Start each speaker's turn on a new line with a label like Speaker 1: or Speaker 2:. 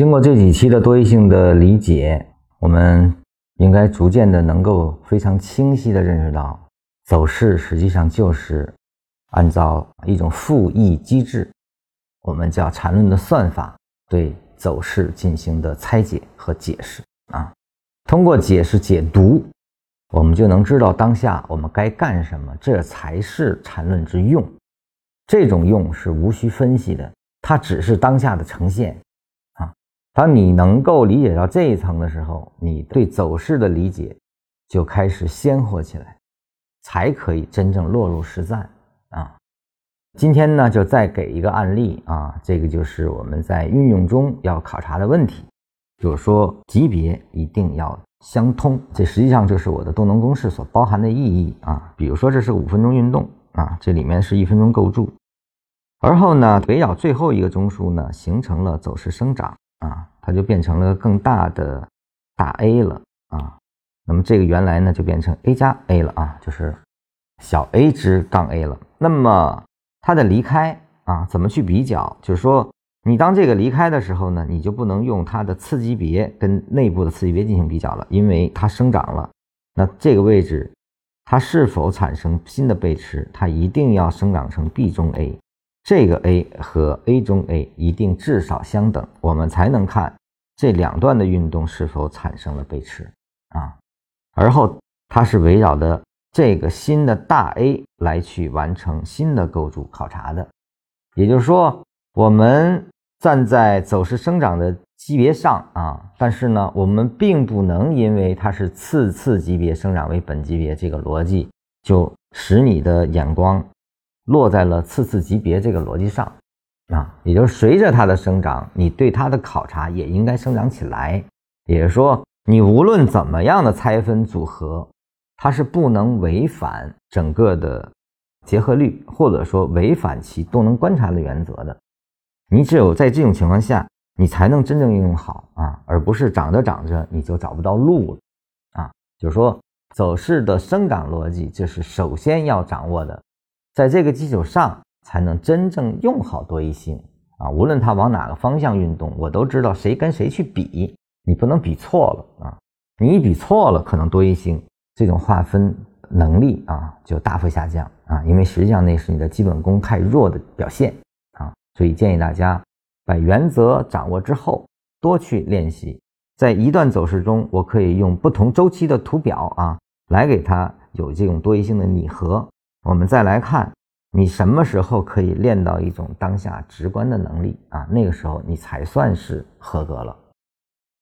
Speaker 1: 经过这几期的多义性的理解，我们应该逐渐的能够非常清晰的认识到，走势实际上就是按照一种复议机制，我们叫缠论的算法，对走势进行的拆解和解释啊。通过解释解读，我们就能知道当下我们该干什么，这才是缠论之用。这种用是无需分析的，它只是当下的呈现。当你能够理解到这一层的时候，你对走势的理解就开始鲜活起来，才可以真正落入实战啊。今天呢，就再给一个案例啊，这个就是我们在运用中要考察的问题，就是说级别一定要相通，这实际上就是我的动能公式所包含的意义啊。比如说这是五分钟运动啊，这里面是一分钟构筑，而后呢，围绕最后一个中枢呢，形成了走势生长。啊，它就变成了更大的大 A 了啊。那么这个原来呢就变成 A 加 A 了啊，就是小 a 之杠 A 了。那么它的离开啊，怎么去比较？就是说，你当这个离开的时候呢，你就不能用它的次级别跟内部的次级别进行比较了，因为它生长了。那这个位置它是否产生新的背驰？它一定要生长成 B 中 A。这个 A 和 A 中 A 一定至少相等，我们才能看这两段的运动是否产生了背驰啊。而后它是围绕的这个新的大 A 来去完成新的构筑考察的。也就是说，我们站在走势生长的级别上啊，但是呢，我们并不能因为它是次次级别生长为本级别这个逻辑，就使你的眼光。落在了次次级别这个逻辑上，啊，也就是随着它的生长，你对它的考察也应该生长起来。也就是说，你无论怎么样的拆分组合，它是不能违反整个的结合律，或者说违反其动能观察的原则的。你只有在这种情况下，你才能真正运用好啊，而不是长着长着你就找不到路了啊。就是说，走势的生长逻辑，这是首先要掌握的。在这个基础上，才能真正用好多义性啊！无论它往哪个方向运动，我都知道谁跟谁去比，你不能比错了啊！你一比错了，可能多义性这种划分能力啊就大幅下降啊！因为实际上那是你的基本功太弱的表现啊！所以建议大家把原则掌握之后，多去练习。在一段走势中，我可以用不同周期的图表啊，来给它有这种多义性的拟合。我们再来看，你什么时候可以练到一种当下直观的能力啊？那个时候你才算是合格了。